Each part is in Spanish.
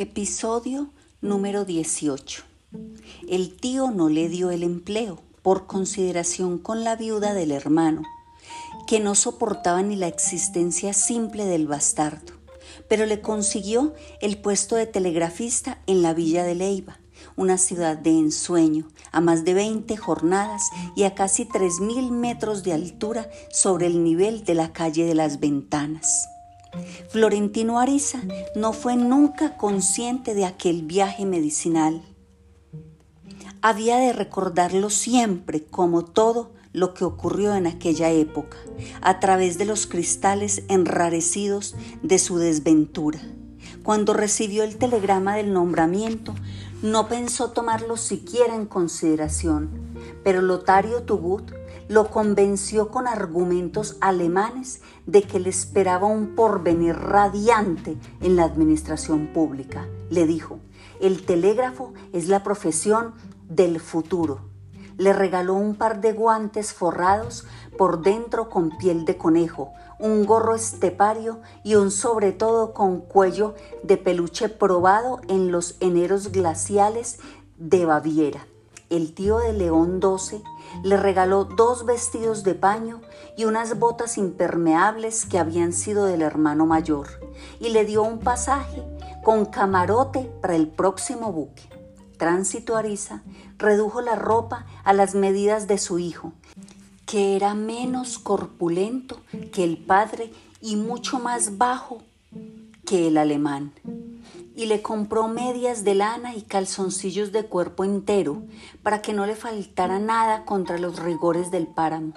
Episodio número 18. El tío no le dio el empleo por consideración con la viuda del hermano, que no soportaba ni la existencia simple del bastardo, pero le consiguió el puesto de telegrafista en la villa de Leiva, una ciudad de ensueño, a más de 20 jornadas y a casi 3.000 metros de altura sobre el nivel de la calle de las ventanas. Florentino Ariza no fue nunca consciente de aquel viaje medicinal. Había de recordarlo siempre como todo lo que ocurrió en aquella época, a través de los cristales enrarecidos de su desventura. Cuando recibió el telegrama del nombramiento, no pensó tomarlo siquiera en consideración, pero Lotario Tubut lo convenció con argumentos alemanes de que le esperaba un porvenir radiante en la administración pública. Le dijo, el telégrafo es la profesión del futuro. Le regaló un par de guantes forrados por dentro con piel de conejo, un gorro estepario y un sobre todo con cuello de peluche probado en los eneros glaciales de Baviera el tío de León XII le regaló dos vestidos de paño y unas botas impermeables que habían sido del hermano mayor, y le dio un pasaje con camarote para el próximo buque. Tránsito Ariza redujo la ropa a las medidas de su hijo, que era menos corpulento que el padre y mucho más bajo que el alemán y le compró medias de lana y calzoncillos de cuerpo entero para que no le faltara nada contra los rigores del páramo.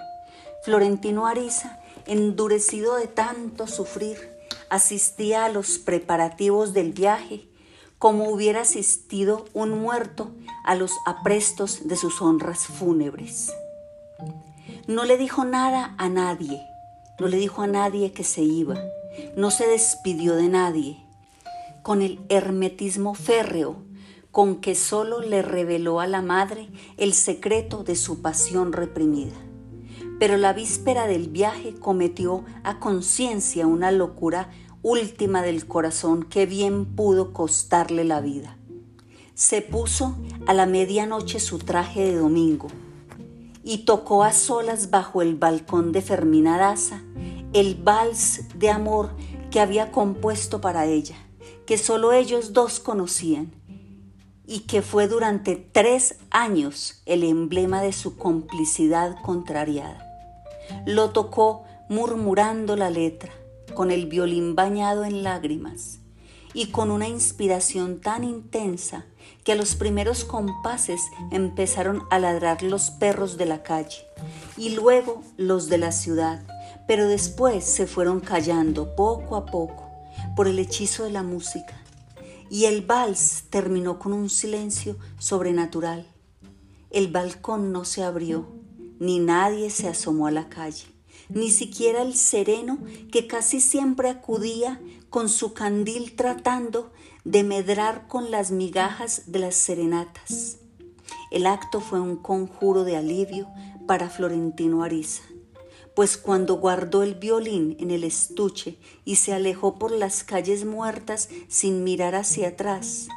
Florentino Ariza, endurecido de tanto sufrir, asistía a los preparativos del viaje como hubiera asistido un muerto a los aprestos de sus honras fúnebres. No le dijo nada a nadie, no le dijo a nadie que se iba, no se despidió de nadie, con el hermetismo férreo con que solo le reveló a la madre el secreto de su pasión reprimida. Pero la víspera del viaje cometió a conciencia una locura última del corazón que bien pudo costarle la vida. Se puso a la medianoche su traje de domingo y tocó a solas bajo el balcón de Fermina Daza el vals de amor que había compuesto para ella que solo ellos dos conocían y que fue durante tres años el emblema de su complicidad contrariada. Lo tocó murmurando la letra, con el violín bañado en lágrimas y con una inspiración tan intensa que a los primeros compases empezaron a ladrar los perros de la calle y luego los de la ciudad, pero después se fueron callando poco a poco por el hechizo de la música, y el vals terminó con un silencio sobrenatural. El balcón no se abrió, ni nadie se asomó a la calle, ni siquiera el sereno que casi siempre acudía con su candil tratando de medrar con las migajas de las serenatas. El acto fue un conjuro de alivio para Florentino Ariza pues cuando guardó el violín en el estuche y se alejó por las calles muertas sin mirar hacia atrás,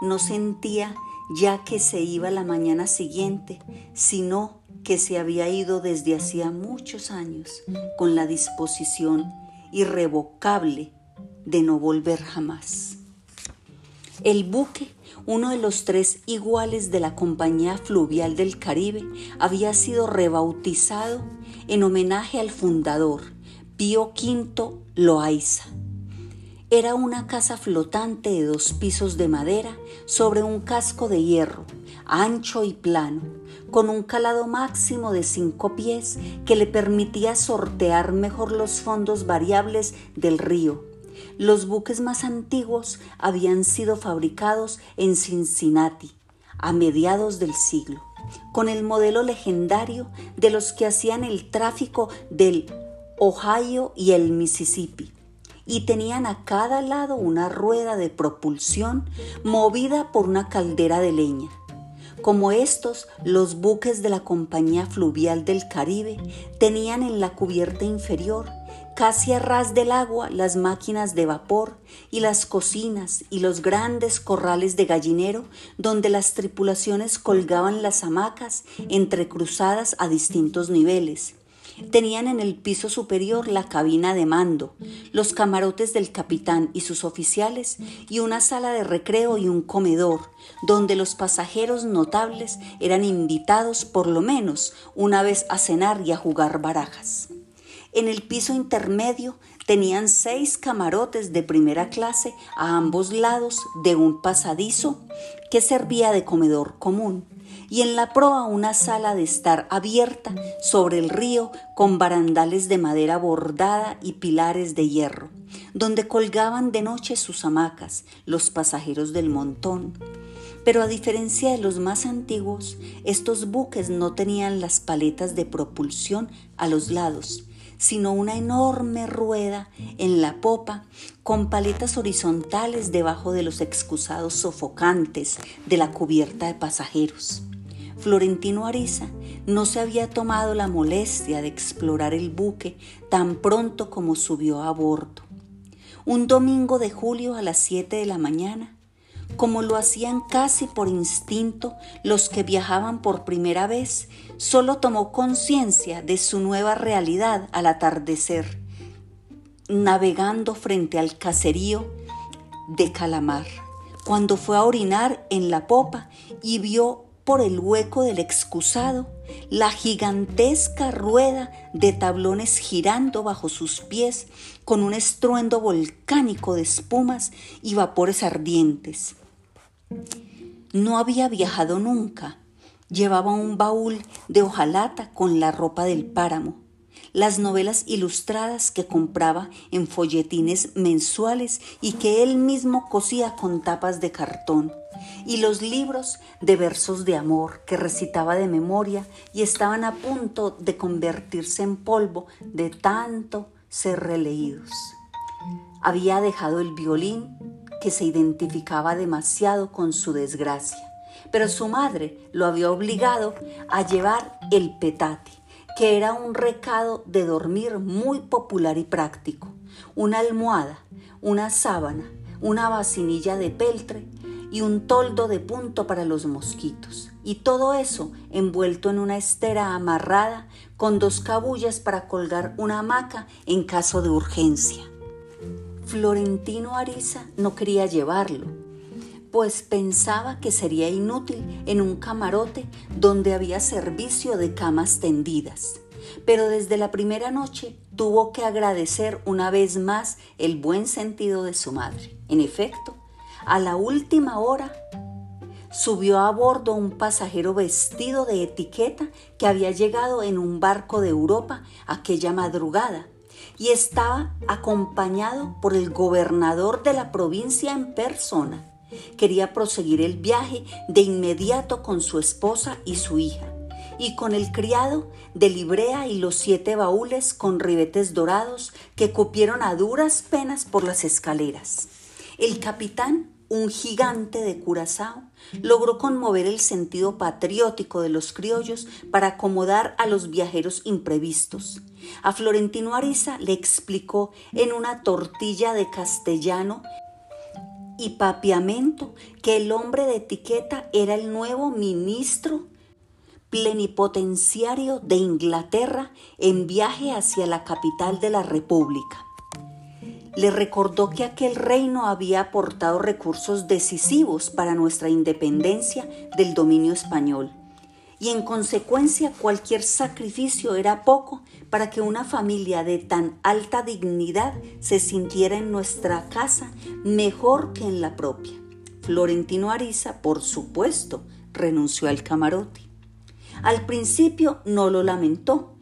no sentía ya que se iba la mañana siguiente, sino que se había ido desde hacía muchos años con la disposición irrevocable de no volver jamás. El buque, uno de los tres iguales de la Compañía Fluvial del Caribe, había sido rebautizado en homenaje al fundador, Pío V Loaiza. Era una casa flotante de dos pisos de madera sobre un casco de hierro, ancho y plano, con un calado máximo de cinco pies que le permitía sortear mejor los fondos variables del río. Los buques más antiguos habían sido fabricados en Cincinnati a mediados del siglo con el modelo legendario de los que hacían el tráfico del Ohio y el Mississippi, y tenían a cada lado una rueda de propulsión movida por una caldera de leña. Como estos, los buques de la Compañía Fluvial del Caribe tenían en la cubierta inferior casi a ras del agua las máquinas de vapor y las cocinas y los grandes corrales de gallinero donde las tripulaciones colgaban las hamacas entrecruzadas a distintos niveles. Tenían en el piso superior la cabina de mando, los camarotes del capitán y sus oficiales y una sala de recreo y un comedor, donde los pasajeros notables eran invitados por lo menos una vez a cenar y a jugar barajas. En el piso intermedio tenían seis camarotes de primera clase a ambos lados de un pasadizo que servía de comedor común y en la proa una sala de estar abierta sobre el río con barandales de madera bordada y pilares de hierro, donde colgaban de noche sus hamacas los pasajeros del montón. Pero a diferencia de los más antiguos, estos buques no tenían las paletas de propulsión a los lados, sino una enorme rueda en la popa con paletas horizontales debajo de los excusados sofocantes de la cubierta de pasajeros. Florentino Ariza no se había tomado la molestia de explorar el buque tan pronto como subió a bordo. Un domingo de julio a las 7 de la mañana, como lo hacían casi por instinto los que viajaban por primera vez, solo tomó conciencia de su nueva realidad al atardecer, navegando frente al caserío de Calamar, cuando fue a orinar en la popa y vio por el hueco del excusado la gigantesca rueda de tablones girando bajo sus pies con un estruendo volcánico de espumas y vapores ardientes. No había viajado nunca. Llevaba un baúl de hojalata con la ropa del páramo, las novelas ilustradas que compraba en folletines mensuales y que él mismo cosía con tapas de cartón, y los libros de versos de amor que recitaba de memoria y estaban a punto de convertirse en polvo de tanto ser releídos. Había dejado el violín que se identificaba demasiado con su desgracia, pero su madre lo había obligado a llevar el petate, que era un recado de dormir muy popular y práctico, una almohada, una sábana, una vacinilla de peltre y un toldo de punto para los mosquitos. Y todo eso envuelto en una estera amarrada con dos cabullas para colgar una hamaca en caso de urgencia. Florentino Ariza no quería llevarlo, pues pensaba que sería inútil en un camarote donde había servicio de camas tendidas. Pero desde la primera noche tuvo que agradecer una vez más el buen sentido de su madre. En efecto, a la última hora subió a bordo un pasajero vestido de etiqueta que había llegado en un barco de Europa aquella madrugada y estaba acompañado por el gobernador de la provincia en persona. Quería proseguir el viaje de inmediato con su esposa y su hija, y con el criado de librea y los siete baúles con ribetes dorados que cupieron a duras penas por las escaleras. El capitán un gigante de Curazao, logró conmover el sentido patriótico de los criollos para acomodar a los viajeros imprevistos. A Florentino Ariza le explicó en una tortilla de castellano y papiamento que el hombre de etiqueta era el nuevo ministro plenipotenciario de Inglaterra en viaje hacia la capital de la República le recordó que aquel reino había aportado recursos decisivos para nuestra independencia del dominio español y en consecuencia cualquier sacrificio era poco para que una familia de tan alta dignidad se sintiera en nuestra casa mejor que en la propia. Florentino Ariza, por supuesto, renunció al camarote. Al principio no lo lamentó,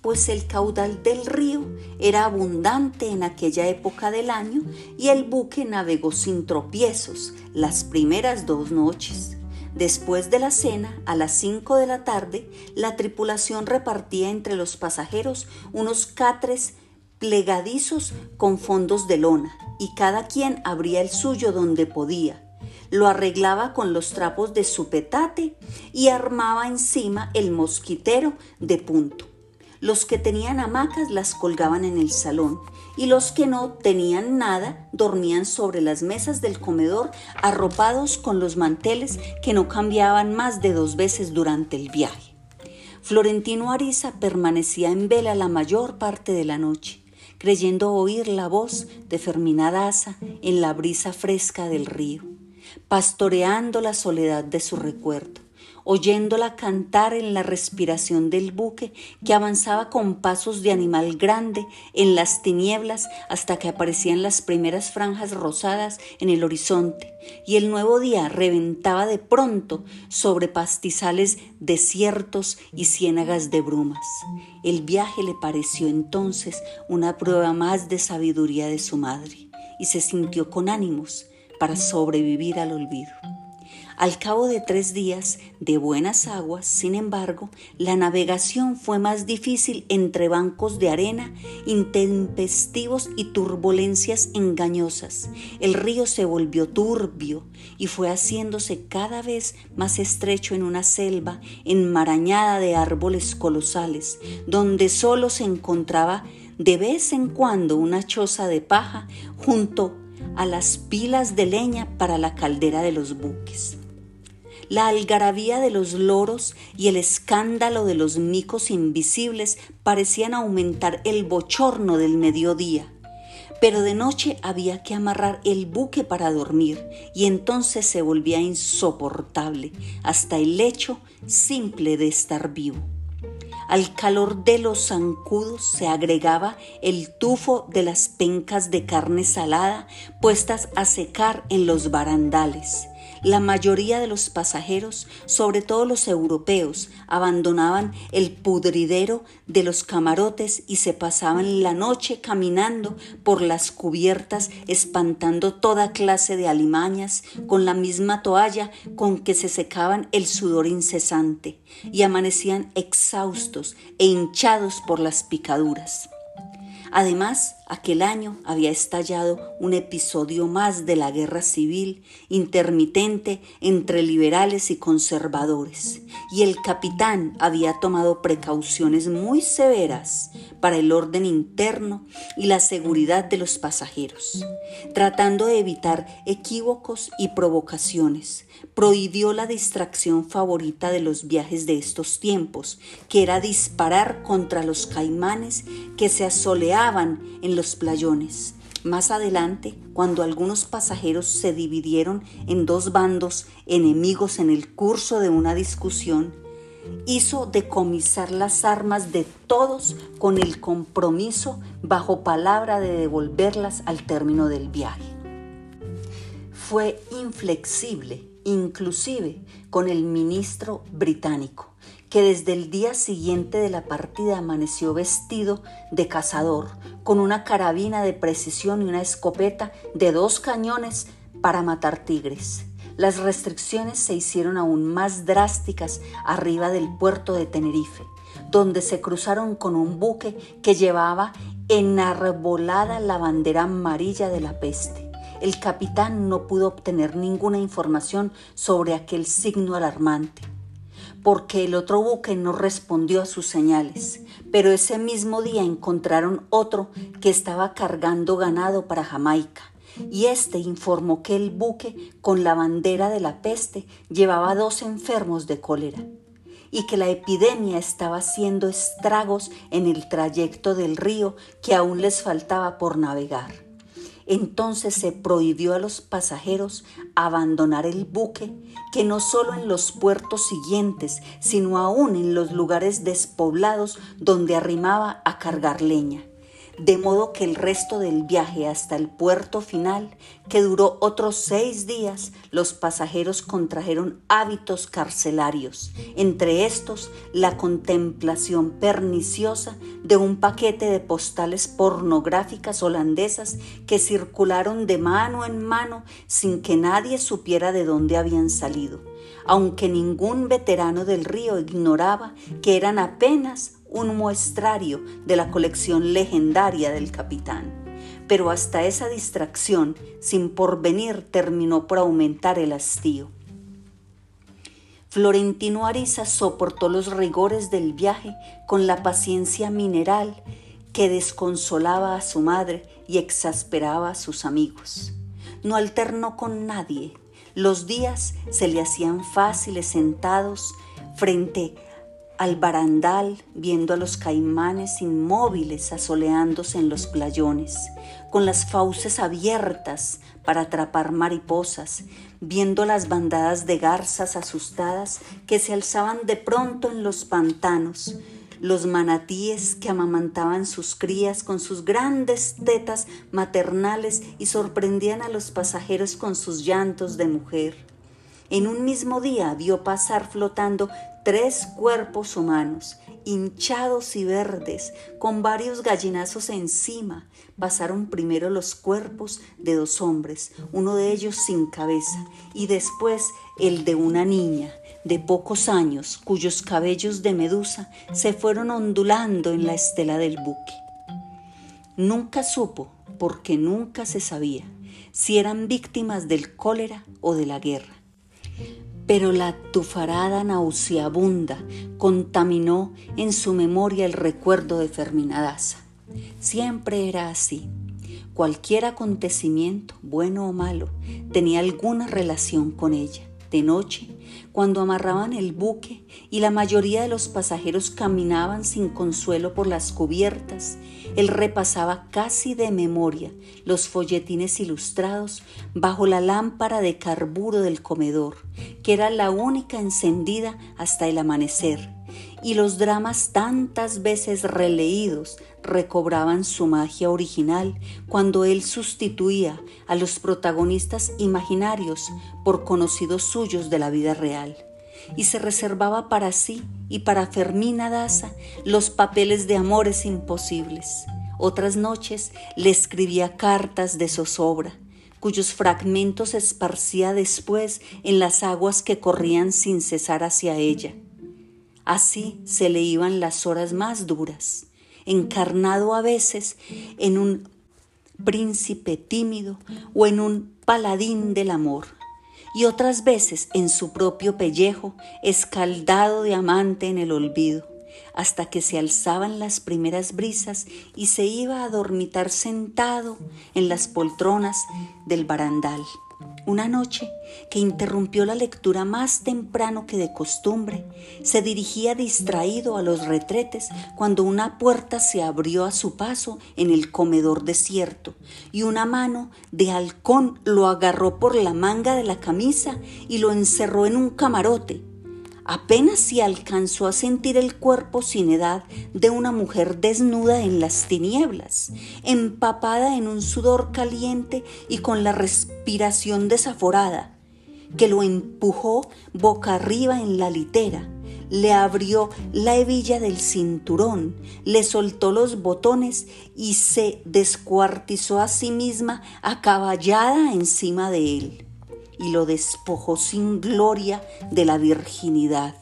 pues el caudal del río era abundante en aquella época del año y el buque navegó sin tropiezos las primeras dos noches. Después de la cena, a las cinco de la tarde, la tripulación repartía entre los pasajeros unos catres plegadizos con fondos de lona, y cada quien abría el suyo donde podía. Lo arreglaba con los trapos de su petate y armaba encima el mosquitero de punto Los que tenían hamacas las colgaban en el salón y los que no tenían nada dormían sobre las mesas del comedor arropados con los manteles que no cambiaban más de dos veces durante el viaje. Florentino Ariza permanecía en vela la mayor parte de la noche, creyendo oír la voz de Fermina Daza en la brisa fresca del río, pastoreando la soledad de su recuerdo oyéndola cantar en la respiración del buque que avanzaba con pasos de animal grande en las tinieblas hasta que aparecían las primeras franjas rosadas en el horizonte y el nuevo día reventaba de pronto sobre pastizales desiertos y ciénagas de brumas. El viaje le pareció entonces una prueba más de sabiduría de su madre y se sintió con ánimos para sobrevivir al olvido. Al cabo de tres días de buenas aguas, sin embargo, la navegación fue más difícil entre bancos de arena intempestivos y turbulencias engañosas. El río se volvió turbio y fue haciéndose cada vez más estrecho en una selva enmarañada de árboles colosales, donde solo se encontraba de vez en cuando una choza de paja junto a las pilas de leña para la caldera de los buques. La algarabía de los loros y el escándalo de los micos invisibles parecían aumentar el bochorno del mediodía. Pero de noche había que amarrar el buque para dormir y entonces se volvía insoportable hasta el hecho simple de estar vivo. Al calor de los zancudos se agregaba el tufo de las pencas de carne salada puestas a secar en los barandales la mayoría de los pasajeros, sobre todo los europeos, abandonaban el pudridero de los camarotes y se pasaban la noche caminando por las cubiertas, espantando toda clase de alimañas con la misma toalla con que se secaban el sudor incesante, y amanecían exhaustos e hinchados por las picaduras. Además, aquel año había estallado un episodio más de la guerra civil intermitente entre liberales y conservadores, y el capitán había tomado precauciones muy severas para el orden interno y la seguridad de los pasajeros, tratando de evitar equívocos y provocaciones. Prohibió la distracción favorita de los viajes de estos tiempos, que era disparar contra los caimanes que se asoleaban en los playones. Más adelante, cuando algunos pasajeros se dividieron en dos bandos enemigos en el curso de una discusión, hizo decomisar las armas de todos con el compromiso bajo palabra de devolverlas al término del viaje. Fue inflexible, inclusive con el ministro británico, que desde el día siguiente de la partida amaneció vestido de cazador, con una carabina de precisión y una escopeta de dos cañones para matar tigres. Las restricciones se hicieron aún más drásticas arriba del puerto de Tenerife, donde se cruzaron con un buque que llevaba enarbolada la bandera amarilla de la peste. El capitán no pudo obtener ninguna información sobre aquel signo alarmante porque el otro buque no respondió a sus señales, pero ese mismo día encontraron otro que estaba cargando ganado para Jamaica, y éste informó que el buque con la bandera de la peste llevaba dos enfermos de cólera y que la epidemia estaba haciendo estragos en el trayecto del río que aún les faltaba por navegar. Entonces se prohibió a los pasajeros abandonar el buque, que no solo en los puertos siguientes, sino aún en los lugares despoblados donde arrimaba a cargar leña de modo que el resto del viaje hasta el puerto final, que duró otros seis días, los pasajeros contrajeron hábitos carcelarios, entre estos la contemplación perniciosa de un paquete de postales pornográficas holandesas que circularon de mano en mano sin que nadie supiera de dónde habían salido, aunque ningún veterano del río ignoraba que eran apenas un muestrario de la colección legendaria del capitán. Pero hasta esa distracción sin porvenir terminó por aumentar el hastío. Florentino Ariza soportó los rigores del viaje con la paciencia mineral que desconsolaba a su madre y exasperaba a sus amigos. No alternó con nadie. Los días se le hacían fáciles sentados frente al barandal viendo a los caimanes inmóviles asoleándose en los playones, con las fauces abiertas para atrapar mariposas, viendo las bandadas de garzas asustadas que se alzaban de pronto en los pantanos, los manatíes que amamantaban sus crías con sus grandes tetas maternales y sorprendían a los pasajeros con sus llantos de mujer. En un mismo día vio pasar flotando tres cuerpos humanos, hinchados y verdes, con varios gallinazos encima. Pasaron primero los cuerpos de dos hombres, uno de ellos sin cabeza, y después el de una niña de pocos años, cuyos cabellos de medusa se fueron ondulando en la estela del buque. Nunca supo, porque nunca se sabía, si eran víctimas del cólera o de la guerra pero la tufarada nauseabunda contaminó en su memoria el recuerdo de Fermina Daza. Siempre era así. Cualquier acontecimiento, bueno o malo, tenía alguna relación con ella. De noche, cuando amarraban el buque y la mayoría de los pasajeros caminaban sin consuelo por las cubiertas, él repasaba casi de memoria los folletines ilustrados bajo la lámpara de carburo del comedor, que era la única encendida hasta el amanecer, y los dramas tantas veces releídos recobraban su magia original cuando él sustituía a los protagonistas imaginarios por conocidos suyos de la vida real y se reservaba para sí y para Fermina Daza los papeles de amores imposibles. Otras noches le escribía cartas de zozobra, cuyos fragmentos esparcía después en las aguas que corrían sin cesar hacia ella. Así se le iban las horas más duras encarnado a veces en un príncipe tímido o en un paladín del amor, y otras veces en su propio pellejo, escaldado de amante en el olvido, hasta que se alzaban las primeras brisas y se iba a dormitar sentado en las poltronas del barandal. Una noche, que interrumpió la lectura más temprano que de costumbre, se dirigía distraído a los retretes cuando una puerta se abrió a su paso en el comedor desierto y una mano de halcón lo agarró por la manga de la camisa y lo encerró en un camarote apenas si alcanzó a sentir el cuerpo sin edad de una mujer desnuda en las tinieblas, empapada en un sudor caliente y con la respiración desaforada, que lo empujó boca arriba en la litera, le abrió la hebilla del cinturón, le soltó los botones y se descuartizó a sí misma acaballada encima de él y lo despojó sin gloria de la virginidad.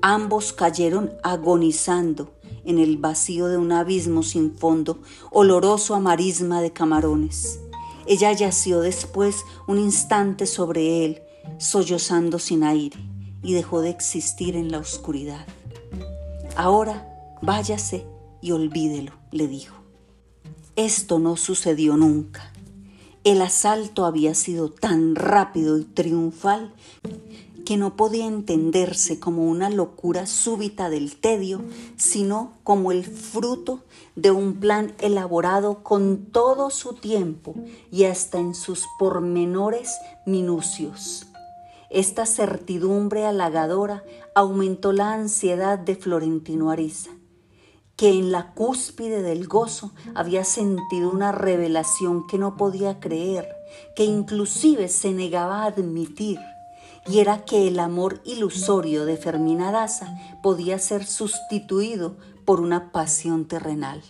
Ambos cayeron agonizando en el vacío de un abismo sin fondo, oloroso a marisma de camarones. Ella yació después un instante sobre él, sollozando sin aire, y dejó de existir en la oscuridad. Ahora váyase y olvídelo, le dijo. Esto no sucedió nunca. El asalto había sido tan rápido y triunfal que no podía entenderse como una locura súbita del tedio, sino como el fruto de un plan elaborado con todo su tiempo y hasta en sus pormenores minucios. Esta certidumbre halagadora aumentó la ansiedad de Florentino Ariza que en la cúspide del gozo había sentido una revelación que no podía creer, que inclusive se negaba a admitir, y era que el amor ilusorio de Fermina Daza podía ser sustituido por una pasión terrenal.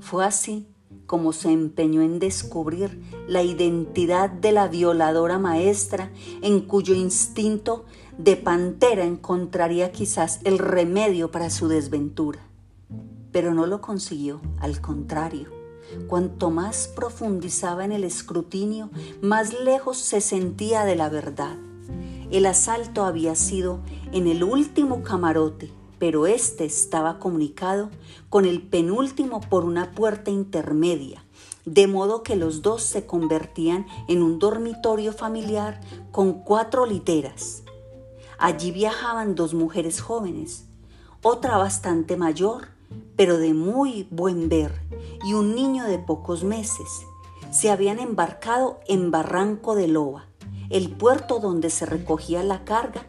Fue así como se empeñó en descubrir la identidad de la violadora maestra en cuyo instinto de pantera encontraría quizás el remedio para su desventura pero no lo consiguió, al contrario. Cuanto más profundizaba en el escrutinio, más lejos se sentía de la verdad. El asalto había sido en el último camarote, pero este estaba comunicado con el penúltimo por una puerta intermedia, de modo que los dos se convertían en un dormitorio familiar con cuatro literas. Allí viajaban dos mujeres jóvenes, otra bastante mayor, pero de muy buen ver, y un niño de pocos meses. Se habían embarcado en Barranco de Loba, el puerto donde se recogía la carga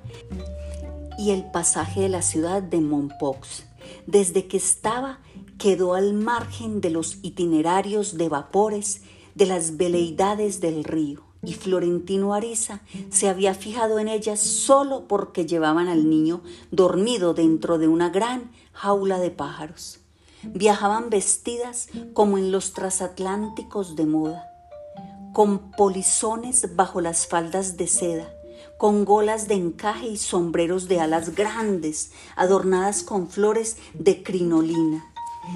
y el pasaje de la ciudad de Mompox. Desde que estaba, quedó al margen de los itinerarios de vapores de las veleidades del río, y Florentino Ariza se había fijado en ellas solo porque llevaban al niño dormido dentro de una gran jaula de pájaros. Viajaban vestidas como en los transatlánticos de moda, con polizones bajo las faldas de seda, con golas de encaje y sombreros de alas grandes, adornadas con flores de crinolina.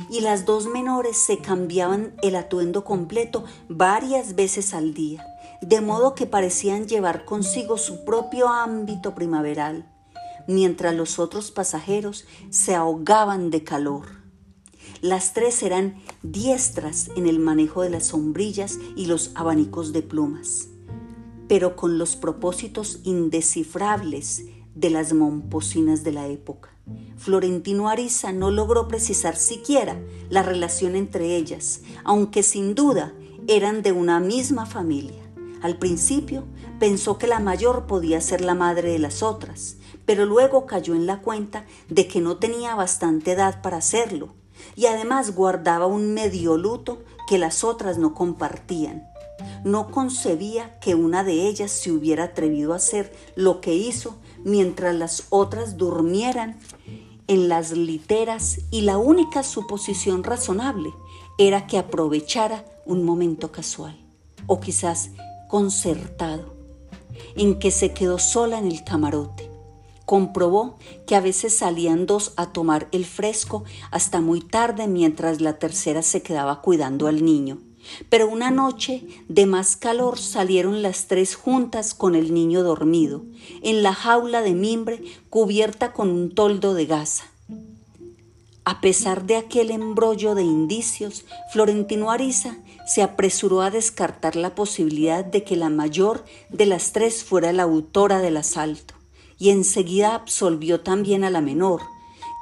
Y las dos menores se cambiaban el atuendo completo varias veces al día, de modo que parecían llevar consigo su propio ámbito primaveral, mientras los otros pasajeros se ahogaban de calor. Las tres eran diestras en el manejo de las sombrillas y los abanicos de plumas, pero con los propósitos indescifrables de las momposinas de la época. Florentino Ariza no logró precisar siquiera la relación entre ellas, aunque sin duda eran de una misma familia. Al principio pensó que la mayor podía ser la madre de las otras, pero luego cayó en la cuenta de que no tenía bastante edad para hacerlo y además guardaba un medio luto que las otras no compartían. No concebía que una de ellas se hubiera atrevido a hacer lo que hizo mientras las otras durmieran en las literas y la única suposición razonable era que aprovechara un momento casual o quizás concertado en que se quedó sola en el camarote Comprobó que a veces salían dos a tomar el fresco hasta muy tarde mientras la tercera se quedaba cuidando al niño. Pero una noche de más calor salieron las tres juntas con el niño dormido, en la jaula de mimbre cubierta con un toldo de gasa. A pesar de aquel embrollo de indicios, Florentino Ariza se apresuró a descartar la posibilidad de que la mayor de las tres fuera la autora del asalto y enseguida absolvió también a la menor,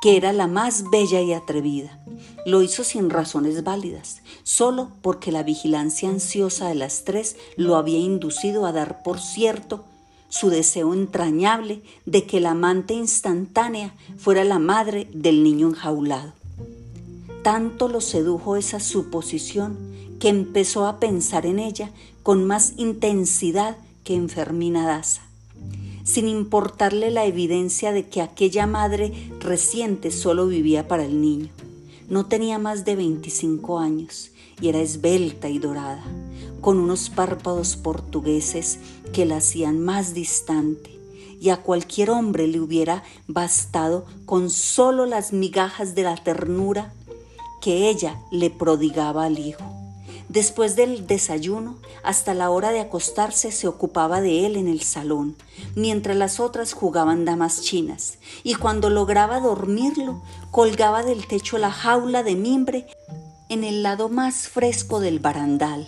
que era la más bella y atrevida. Lo hizo sin razones válidas, solo porque la vigilancia ansiosa de las tres lo había inducido a dar por cierto su deseo entrañable de que la amante instantánea fuera la madre del niño enjaulado. Tanto lo sedujo esa suposición que empezó a pensar en ella con más intensidad que en Fermina Daza sin importarle la evidencia de que aquella madre reciente solo vivía para el niño. No tenía más de 25 años y era esbelta y dorada, con unos párpados portugueses que la hacían más distante, y a cualquier hombre le hubiera bastado con solo las migajas de la ternura que ella le prodigaba al hijo. Después del desayuno, hasta la hora de acostarse se ocupaba de él en el salón, mientras las otras jugaban damas chinas, y cuando lograba dormirlo, colgaba del techo la jaula de mimbre en el lado más fresco del barandal.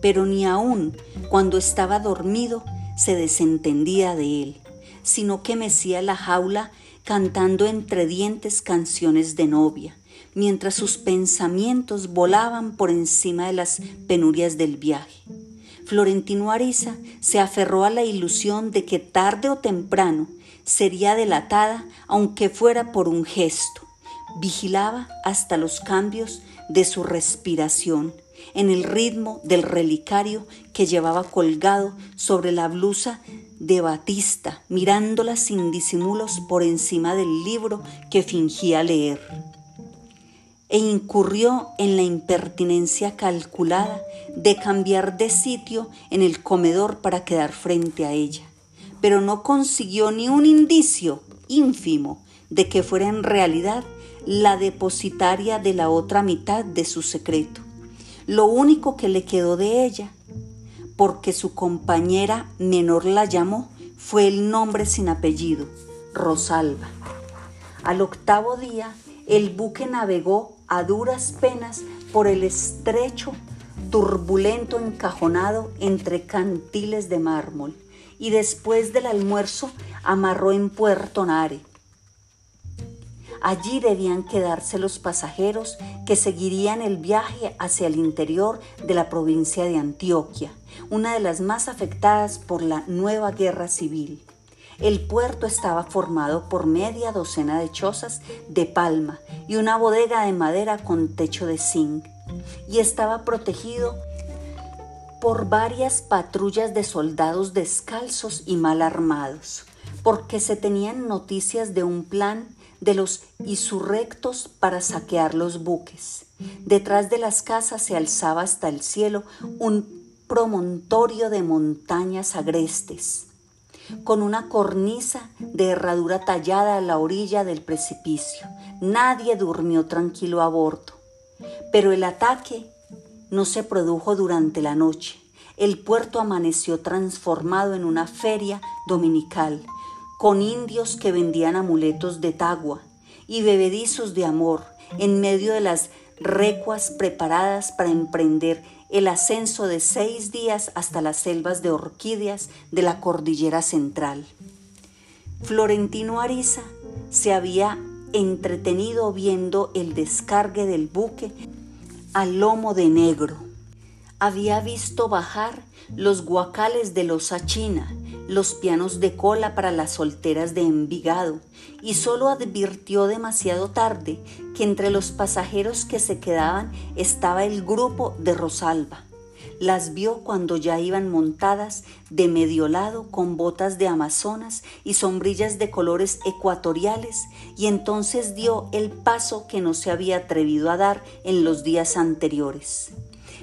Pero ni aun cuando estaba dormido se desentendía de él, sino que mecía la jaula cantando entre dientes canciones de novia mientras sus pensamientos volaban por encima de las penurias del viaje. Florentino Ariza se aferró a la ilusión de que tarde o temprano sería delatada, aunque fuera por un gesto. Vigilaba hasta los cambios de su respiración, en el ritmo del relicario que llevaba colgado sobre la blusa de Batista, mirándola sin disimulos por encima del libro que fingía leer e incurrió en la impertinencia calculada de cambiar de sitio en el comedor para quedar frente a ella, pero no consiguió ni un indicio ínfimo de que fuera en realidad la depositaria de la otra mitad de su secreto. Lo único que le quedó de ella, porque su compañera menor la llamó, fue el nombre sin apellido, Rosalba. Al octavo día, el buque navegó a duras penas por el estrecho, turbulento encajonado entre cantiles de mármol, y después del almuerzo amarró en Puerto Nare. Allí debían quedarse los pasajeros que seguirían el viaje hacia el interior de la provincia de Antioquia, una de las más afectadas por la nueva guerra civil. El puerto estaba formado por media docena de chozas de palma y una bodega de madera con techo de zinc, y estaba protegido por varias patrullas de soldados descalzos y mal armados, porque se tenían noticias de un plan de los insurrectos para saquear los buques. Detrás de las casas se alzaba hasta el cielo un promontorio de montañas agrestes, con una cornisa de herradura tallada a la orilla del precipicio. Nadie durmió tranquilo a bordo, pero el ataque no se produjo durante la noche. El puerto amaneció transformado en una feria dominical con indios que vendían amuletos de tagua y bebedizos de amor en medio de las recuas preparadas para emprender el ascenso de seis días hasta las selvas de orquídeas de la cordillera central. Florentino Ariza se había entretenido viendo el descargue del buque al lomo de negro. Había visto bajar los guacales de los China los pianos de cola para las solteras de Envigado y solo advirtió demasiado tarde que entre los pasajeros que se quedaban estaba el grupo de Rosalba. Las vio cuando ya iban montadas de medio lado con botas de amazonas y sombrillas de colores ecuatoriales y entonces dio el paso que no se había atrevido a dar en los días anteriores.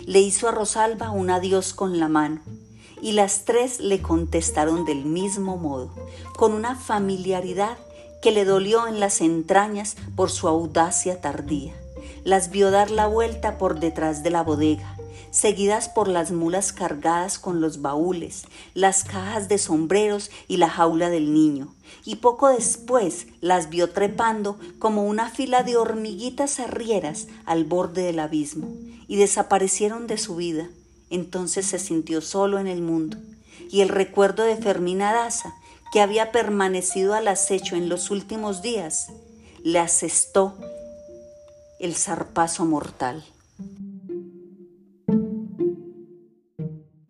Le hizo a Rosalba un adiós con la mano y las tres le contestaron del mismo modo, con una familiaridad que le dolió en las entrañas por su audacia tardía. Las vio dar la vuelta por detrás de la bodega, seguidas por las mulas cargadas con los baúles, las cajas de sombreros y la jaula del niño, y poco después las vio trepando como una fila de hormiguitas arrieras al borde del abismo, y desaparecieron de su vida entonces se sintió solo en el mundo, y el recuerdo de Fermina Daza, que había permanecido al acecho en los últimos días, le asestó el zarpazo mortal.